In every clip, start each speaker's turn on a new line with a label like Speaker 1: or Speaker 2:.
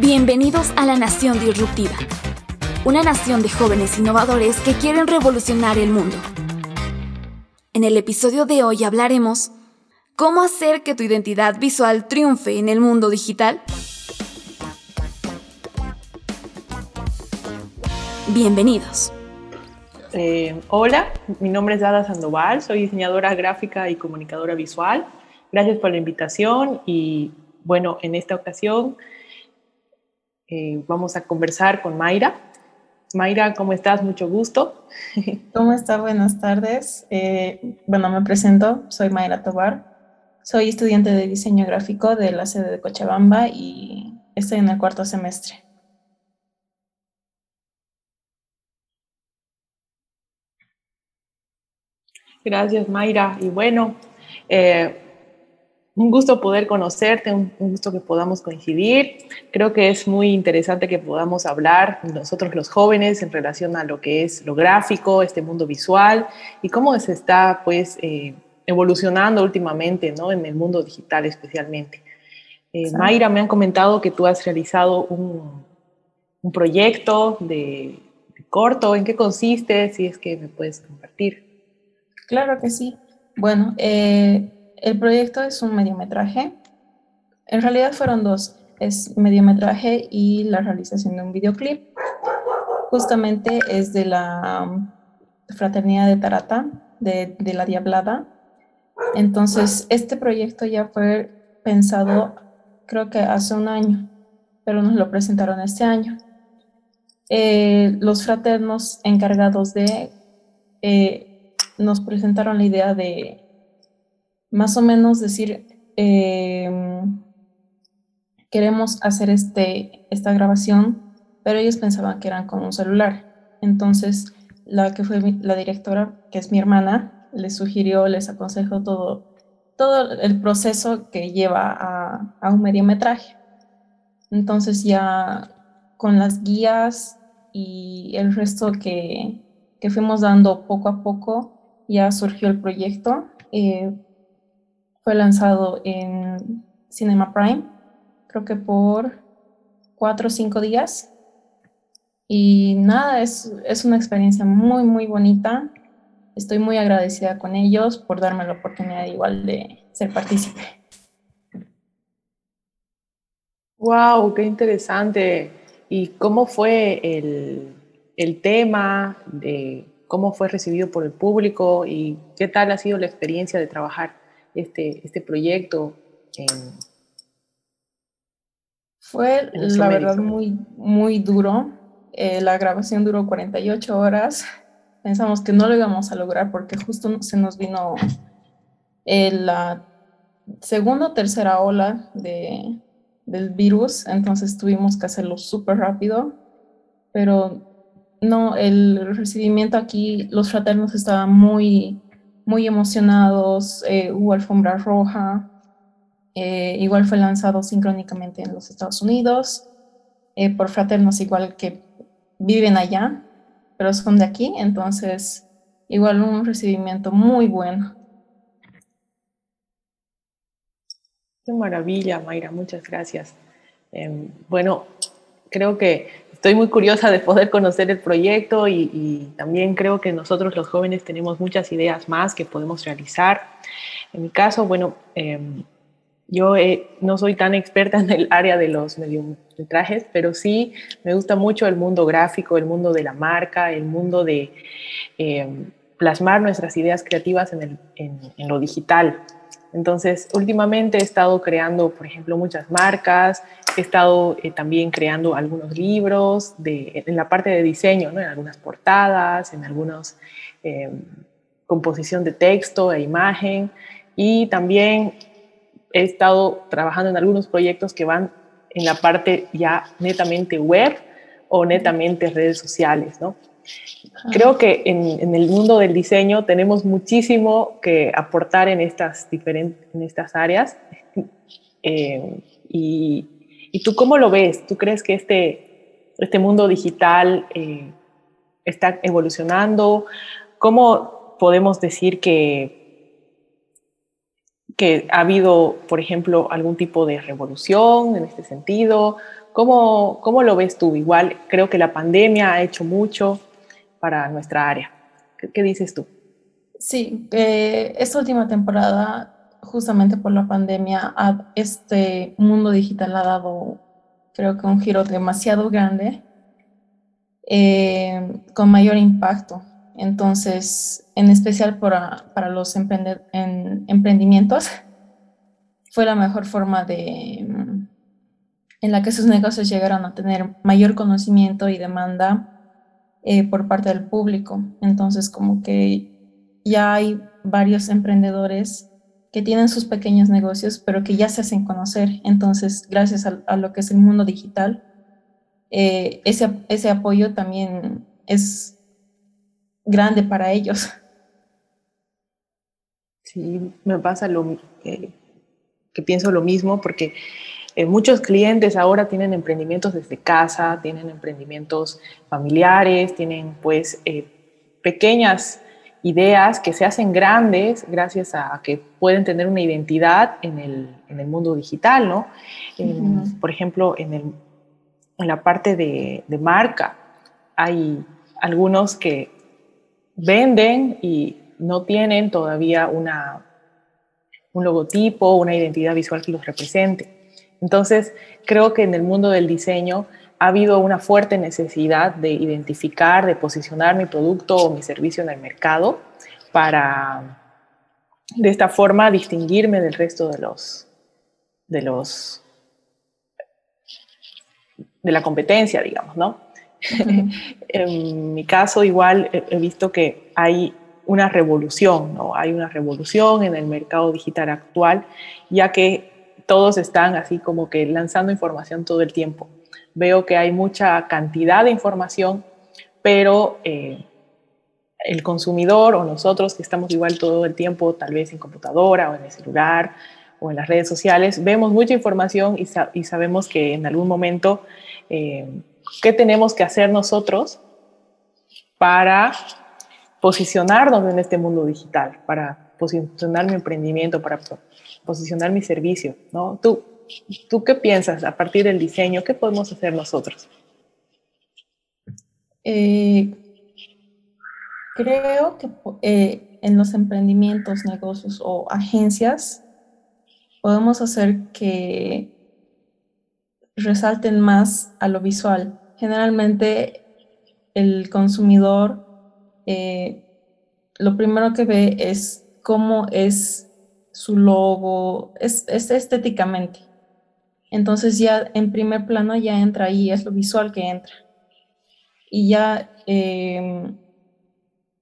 Speaker 1: Bienvenidos a la Nación Disruptiva, una nación de jóvenes innovadores que quieren revolucionar el mundo. En el episodio de hoy hablaremos cómo hacer que tu identidad visual triunfe en el mundo digital. Bienvenidos.
Speaker 2: Eh, hola, mi nombre es Ada Sandoval, soy diseñadora gráfica y comunicadora visual. Gracias por la invitación y bueno, en esta ocasión eh, vamos a conversar con Mayra. Mayra, ¿cómo estás? Mucho gusto.
Speaker 3: ¿Cómo está? Buenas tardes. Eh, bueno, me presento, soy Mayra Tobar. Soy estudiante de diseño gráfico de la sede de Cochabamba y estoy en el cuarto semestre.
Speaker 2: Gracias, Mayra. Y bueno, eh, un gusto poder conocerte, un, gusto que podamos coincidir. Creo que es muy interesante que podamos hablar nosotros los jóvenes en relación a lo que es lo gráfico, este mundo visual y cómo se está pues eh, evolucionando últimamente ¿no? en el mundo digital especialmente. Eh, Mayra, me han comentado que tú has realizado un, un proyecto de, de corto. ¿En qué consiste? Si es que me puedes compartir.
Speaker 3: Claro que sí. Bueno, eh, el proyecto es un mediometraje. En realidad fueron dos. Es mediometraje y la realización de un videoclip. Justamente es de la um, Fraternidad de Tarata, de, la Diablada. Entonces, este proyecto ya fue pensado, creo que hace un año, pero nos lo presentaron este año. Eh, los fraternos encargados de, eh, nos presentaron la idea de más o menos decir, em, queremos hacer este, esta grabación, pero ellos pensaban que eran con un celular. Entonces, la que fue la directora, que es mi hermana, les sugirió, les aconsejó todo, todo el proceso que lleva a, a un mediometraje. Entonces ya con las guías y el resto que, que fuimos dando poco a poco, ya surgió el proyecto. Eh, fue lanzado en Cinema Prime, creo que por cuatro o cinco días. Y nada, es, es una experiencia muy, muy bonita. Estoy muy agradecida con ellos por darme la oportunidad igual de ser partícipe.
Speaker 2: ¡Wow! ¡Qué interesante! ¿Y cómo fue el, el tema? De, ¿Cómo fue recibido por el público? ¿Y qué tal ha sido la experiencia de trabajar este, este proyecto?
Speaker 3: Fue, la verdad, muy, muy duro. Eh, la grabación duró 48 horas. Pensamos que no lo íbamos a lograr porque justo se nos vino eh, la segunda o tercera ola de, del virus, entonces tuvimos que hacerlo súper rápido, pero no, el recibimiento aquí, los fraternos estaban muy, muy emocionados, eh, hubo alfombra roja, eh, igual fue lanzado sincrónicamente en los Estados Unidos, eh, por fraternos igual que viven allá, pero son de aquí, entonces igual un recibimiento muy bueno.
Speaker 2: Qué maravilla, Mayra, muchas gracias. Em, bueno, creo que estoy muy curiosa de poder conocer el proyecto y, también creo que nosotros los jóvenes tenemos muchas ideas más que podemos realizar. En mi caso, bueno, em, yo no soy tan experta en el área de los mediometrajes, pero sí me gusta mucho el mundo gráfico, el mundo de la marca, el mundo de em, plasmar nuestras ideas creativas en, en lo digital. Entonces, últimamente he estado creando, por ejemplo, muchas marcas, he estado eh, también creando algunos libros de, en la parte de diseño, ¿no? en algunas portadas, en algunos eh, composición de texto e imagen, y también he estado trabajando en algunos proyectos que van en la parte ya netamente web o netamente redes sociales, ¿no? Creo que en, el mundo del diseño tenemos muchísimo que aportar en estas, diferentes, en estas áreas. Eh, y, y, tú cómo lo ves? ¿Tú crees que este, este mundo digital eh, está evolucionando? ¿Cómo podemos decir que, que ha habido, por ejemplo, algún tipo de revolución en este sentido. ¿Cómo, cómo lo ves tú? Igual creo que la pandemia ha hecho mucho para nuestra área. ¿Qué, dices tú?
Speaker 3: Sí, eh, esta última temporada, justamente por la pandemia, este mundo digital ha dado, creo que un giro demasiado grande, eh, con mayor impacto. Entonces, en especial para, para los en, emprendimientos, fue la mejor forma de, mm, en la que sus negocios llegaron a tener mayor conocimiento y demanda eh, por parte del público. Entonces, como que ya hay varios emprendedores que tienen sus pequeños negocios, pero que ya se hacen conocer. Entonces, gracias a, lo que es el mundo digital, eh, ese, ese apoyo también es grande para ellos.
Speaker 2: Sí, me pasa lo que pienso lo mismo porque eh, muchos clientes ahora tienen emprendimientos desde casa, tienen emprendimientos familiares, tienen pues eh, pequeñas ideas que se hacen grandes gracias a que pueden tener una identidad en el, en el mundo digital, ¿no? Por ejemplo, en, el, en la parte de, de marca hay algunos que venden y no tienen todavía una, un logotipo, una identidad visual que los represente. Entonces, creo que en el mundo del diseño ha habido una fuerte necesidad de identificar, de posicionar mi producto o mi servicio en el mercado para, de esta forma, distinguirme del resto de los, de los, de la competencia, digamos, ¿no? en mi caso, igual he visto que hay una revolución, ¿no? Hay una revolución en el mercado digital actual, ya que todos están así como que lanzando información todo el tiempo. Veo que hay mucha cantidad de información, pero eh, el consumidor o nosotros que estamos igual todo el tiempo, tal vez en computadora o en el celular o en las redes sociales, vemos mucha información y, sabemos que en algún momento eh, qué tenemos que hacer nosotros para posicionarnos en este mundo digital, para posicionar mi emprendimiento, para posicionar mi servicio, ¿no? ¿Tú, ¿Tú qué piensas a partir del diseño? ¿Qué podemos hacer nosotros?
Speaker 3: Eh, creo que eh, en los emprendimientos, negocios o agencias podemos hacer que resalten más a lo visual. Generalmente el consumidor eh, lo primero que ve es cómo es su logo, es, estéticamente. Entonces ya en primer plano ya entra ahí, es lo visual que entra. Y ya em,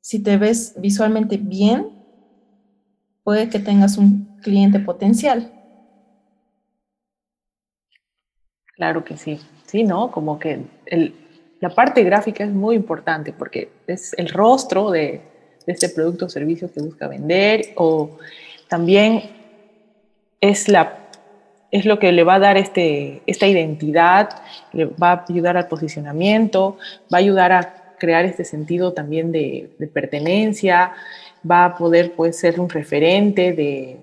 Speaker 3: si te ves visualmente bien, puede que tengas un cliente potencial.
Speaker 2: Claro que sí, sí, ¿no? Como que la parte gráfica es muy importante porque es el rostro de, este producto o servicio que busca vender o también es, la, es lo que le va a dar este, esta identidad, le va a ayudar al posicionamiento, va a ayudar a crear este sentido también de, pertenencia, va a poder pues, ser un referente de,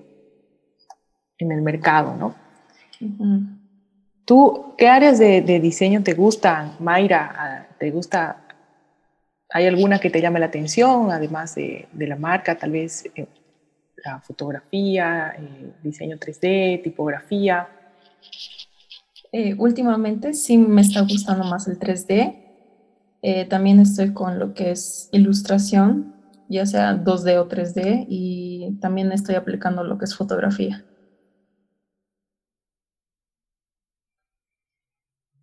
Speaker 2: en el mercado, ¿no? ¿Tú qué áreas de, diseño te gustan, Mayra? Ah, ¿Te gusta? ¿Hay alguna que te llame la atención, además de, la marca, tal vez eh, la fotografía, eh, diseño 3D, tipografía?
Speaker 3: Eh, últimamente sí me está gustando más el 3D. también estoy con lo que es ilustración, ya sea 2D o 3D, y también estoy aplicando lo que es fotografía.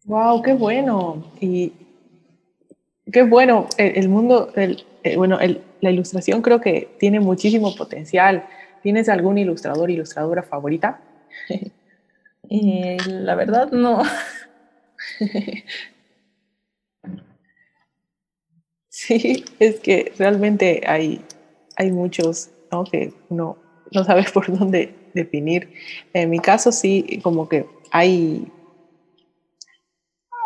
Speaker 2: Wow, qué bueno. Y qué bueno. El, mundo, el, eh, bueno, la ilustración creo que tiene muchísimo potencial. ¿Tienes algún ilustrador, ilustradora favorita?
Speaker 3: Eh, la verdad, no.
Speaker 2: sí, es que realmente hay, hay muchos ¿no? que uno no sabe por dónde definir. En mi caso, sí, como que hay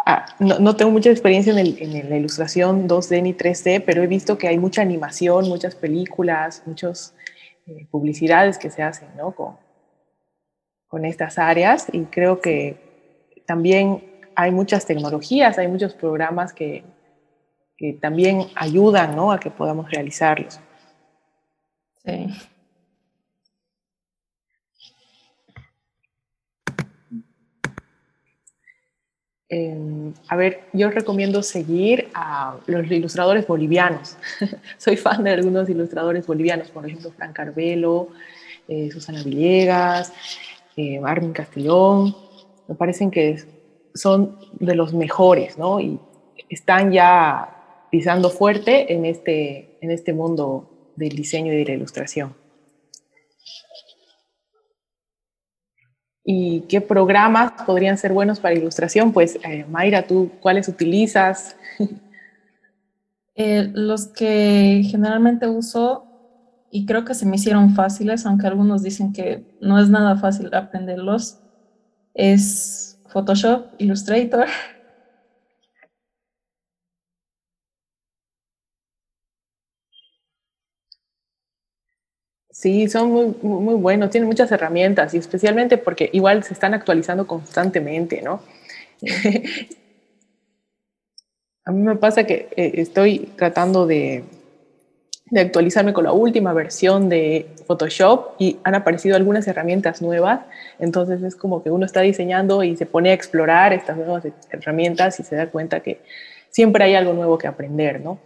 Speaker 2: Ah, no, tengo mucha experiencia en, la ilustración 2D ni 3D, pero he visto que hay mucha animación, muchas películas, muchas eh, publicidades que se hacen ¿no? con, con estas áreas y creo que también hay muchas tecnologías, hay muchos programas que, que también ayudan ¿no? a que podamos realizarlos. Sí. Em, a ver, yo recomiendo seguir a los ilustradores bolivianos. Soy fan de algunos ilustradores bolivianos, por ejemplo, Fran Carvelo, eh, Susana Villegas, eh, Armin Castellón. Me parecen que son de los mejores, ¿no? Y están ya pisando fuerte en este, en este mundo del diseño y de la ilustración. ¿Y qué programas podrían ser buenos para ilustración? Pues, eh, Mayra, ¿tú cuáles utilizas?
Speaker 3: Eh, los que generalmente uso y creo que se me hicieron fáciles, aunque algunos dicen que no es nada fácil aprenderlos, es Photoshop, Illustrator,
Speaker 2: Sí, son muy, muy buenos, tienen muchas herramientas y especialmente porque igual se están actualizando constantemente, ¿no? A mí me pasa que eh, estoy tratando de, de, actualizarme con la última versión de Photoshop y han aparecido algunas herramientas nuevas, entonces es como que uno está diseñando y se pone a explorar estas nuevas herramientas y se da cuenta que siempre hay algo nuevo que aprender, ¿no?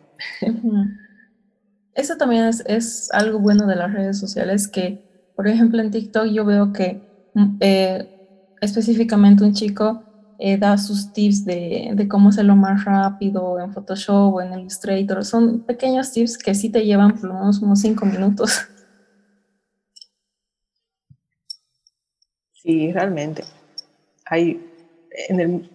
Speaker 3: Eso también es, algo bueno de las redes sociales que, por ejemplo, en TikTok yo veo que mm, eh, específicamente un chico eh, da sus tips de, de, cómo hacerlo más rápido en Photoshop o en Illustrator. Son pequeños tips que sí te llevan por lo menos unos cinco minutos.
Speaker 2: Sí, realmente. Hay en el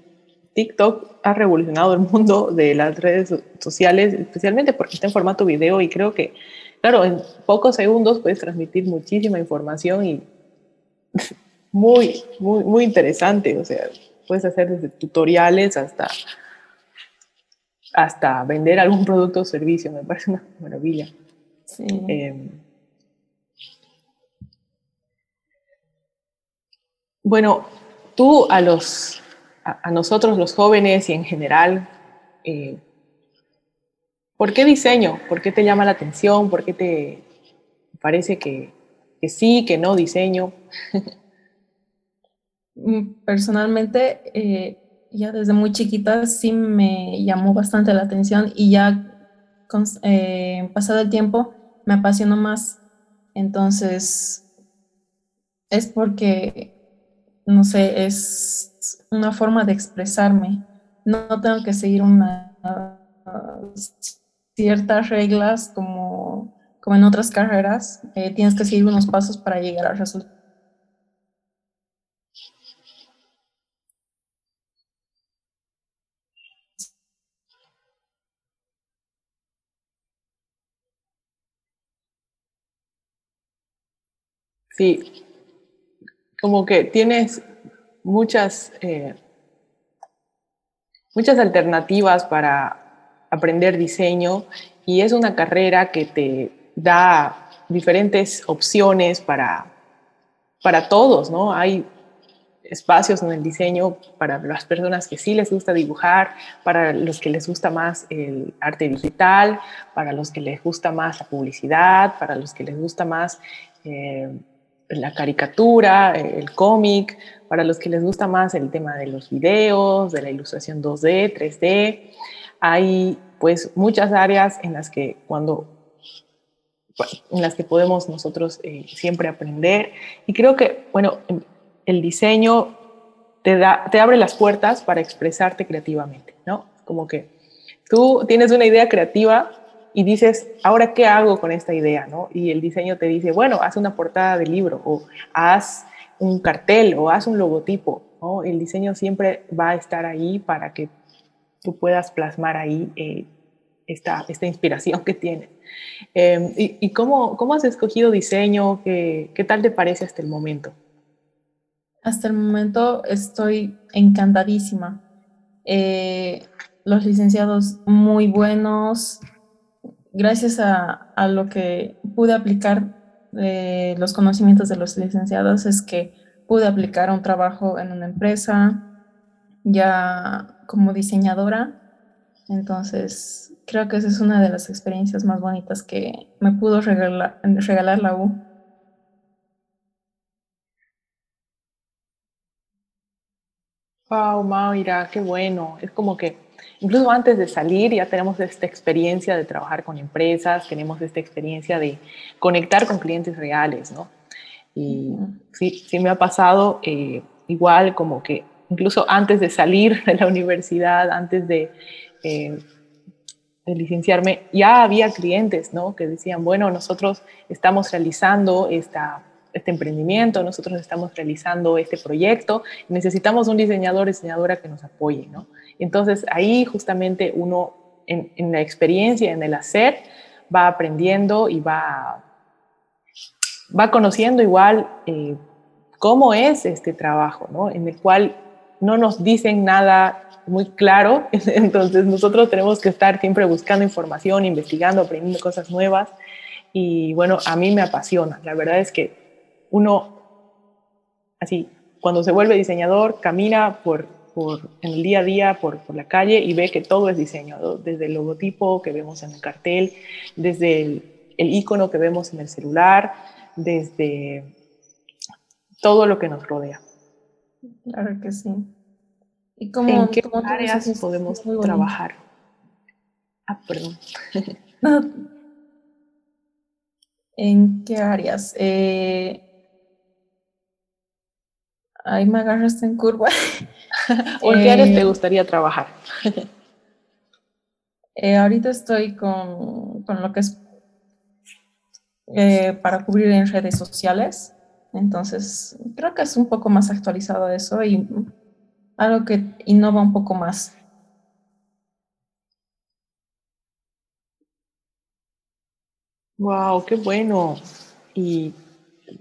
Speaker 2: TikTok ha revolucionado el mundo de las redes sociales, especialmente porque está en formato video y creo que, claro, en pocos segundos puedes transmitir muchísima información y muy, muy, muy interesante. O sea, puedes hacer desde tutoriales hasta, hasta vender algún producto o servicio. Me parece una maravilla. Sí. Em, bueno, tú a los a, nosotros los jóvenes y en general, eh, ¿por qué diseño? ¿Por qué te llama la atención? ¿Por qué te parece que, sí, que no diseño?
Speaker 3: Mm, personalmente, eh, ya desde muy chiquita sí me llamó bastante la atención y ya con, eh, pasado el tiempo me apasionó más. Entonces, es porque, no sé, es una forma de expresarme. No tengo que seguir una, ciertas reglas como, como en otras carreras. Eh, tienes que seguir unos pasos para llegar al resultado.
Speaker 2: Sí, como que tienes muchas, eh, muchas alternativas para aprender diseño y es una carrera que te da diferentes opciones para, para todos, ¿no? Hay espacios en el diseño para las personas que sí les gusta dibujar, para los que les gusta más el arte digital, para los que les gusta más la publicidad, para los que les gusta más eh, la caricatura, el cómic, para los que les gusta más el tema de los videos, de la ilustración 2D, 3D. Hay pues muchas áreas en las que cuando en las que podemos nosotros eh, siempre aprender y creo que bueno el diseño te da te abre las puertas para expresarte creativamente no como que tú tienes una idea creativa y dices, ahora qué hago con esta idea, ¿no? Y el diseño te dice, bueno, haz una portada de libro o haz un cartel o haz un logotipo, ¿no? El diseño siempre va a estar ahí para que tú puedas plasmar ahí eh, esta, esta, inspiración que tienes. Em, ¿Y, cómo, cómo, has escogido diseño? ¿Qué, ¿Qué tal te parece hasta el momento?
Speaker 3: Hasta el momento estoy encantadísima. Eh, los licenciados muy buenos, gracias a, lo que pude aplicar los conocimientos de los licenciados es que pude aplicar un trabajo en una empresa ya como diseñadora. Entonces, creo que esa es una de las experiencias más bonitas que me pudo regalar, regalar la U.
Speaker 2: Wow, Maura, qué bueno. Es como que incluso antes de salir ya tenemos esta experiencia de trabajar con empresas, tenemos esta experiencia de conectar con clientes reales, ¿no? Y sí, sí me ha pasado eh, igual como que incluso antes de salir de la universidad, antes de, eh, de licenciarme, ya había clientes, ¿no? Que decían, bueno, nosotros estamos realizando esta este emprendimiento, nosotros estamos realizando este proyecto, necesitamos un diseñador, diseñadora que nos apoye, ¿no? Entonces ahí justamente uno en, la experiencia, en el hacer, va aprendiendo y va, va conociendo igual eh, cómo es este trabajo, ¿no? En el cual no nos dicen nada muy claro, entonces nosotros tenemos que estar siempre buscando información, investigando, aprendiendo cosas nuevas y bueno, a mí me apasiona. La verdad es que uno, así, cuando se vuelve diseñador, camina por, por, en el día a día por, por, la calle y ve que todo es diseño, desde el logotipo que vemos en el cartel, desde el, el icono que vemos en el celular, desde todo lo que nos rodea.
Speaker 3: Claro que sí.
Speaker 2: ¿Y cómo, ¿En qué áreas podemos trabajar? Ah, perdón.
Speaker 3: ¿En qué áreas? Eh, Ahí me agarraste en curva.
Speaker 2: ¿O en qué áreas te eh, gustaría trabajar?
Speaker 3: Eh, ahorita estoy con, con, lo que es eh, para cubrir en redes sociales. Entonces, creo que es un poco más actualizado eso y algo que innova un poco más.
Speaker 2: Wow, qué bueno. Y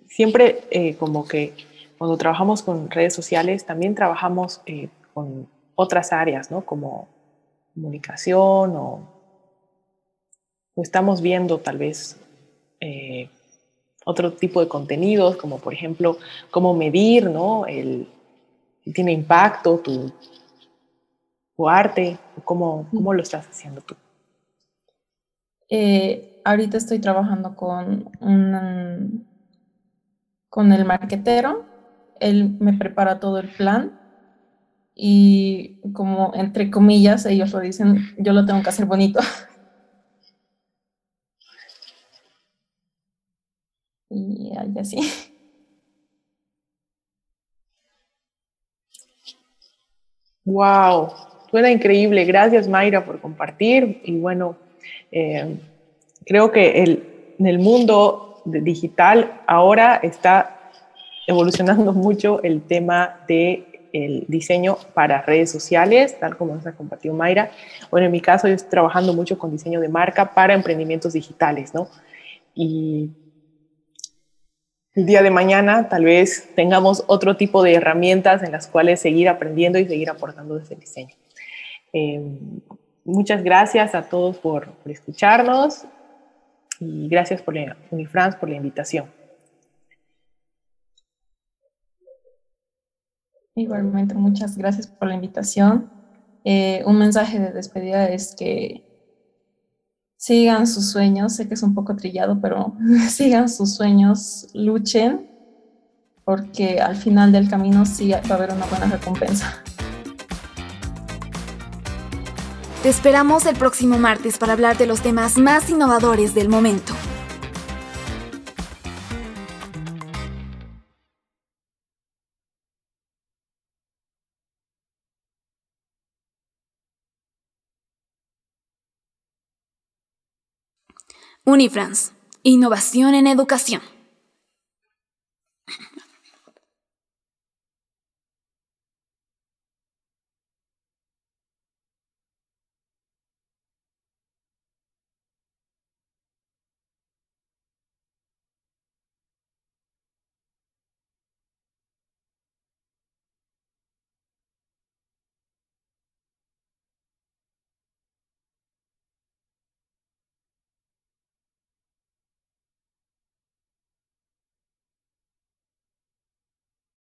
Speaker 2: siempre como que cuando trabajamos con redes sociales, también trabajamos eh, con otras áreas, ¿no? Como comunicación o, estamos viendo tal vez eh, otro tipo de contenidos, como por ejemplo, cómo medir, ¿no? Si tiene impacto tu, arte, cómo, cómo lo estás haciendo tú.
Speaker 3: Eh, ahorita estoy trabajando con, un, con el marquetero él me prepara todo el plan y como entre comillas ellos lo dicen, yo lo tengo que hacer bonito. y así.
Speaker 2: Wow, suena increíble. Gracias Mayra por compartir. Y bueno, eh, creo que el, en el mundo digital ahora está evolucionando mucho el tema de el diseño para redes sociales, tal como nos ha compartido Mayra. Bueno, en mi caso yo estoy trabajando mucho con diseño de marca para emprendimientos digitales, ¿no? Y el día de mañana tal vez tengamos otro tipo de herramientas en las cuales seguir aprendiendo y seguir aportando desde el diseño. Eh, muchas gracias a todos por, por escucharnos y gracias por la, Unifrance por la invitación.
Speaker 3: Igualmente, muchas gracias por la invitación. Eh, un mensaje de despedida es que sigan sus sueños, sé que es un poco trillado, pero sigan sus sueños, luchen, porque al final del camino sí va a haber una buena recompensa.
Speaker 1: Te esperamos el próximo martes para hablar de los temas más innovadores del momento. Unifrance, innovación en educación.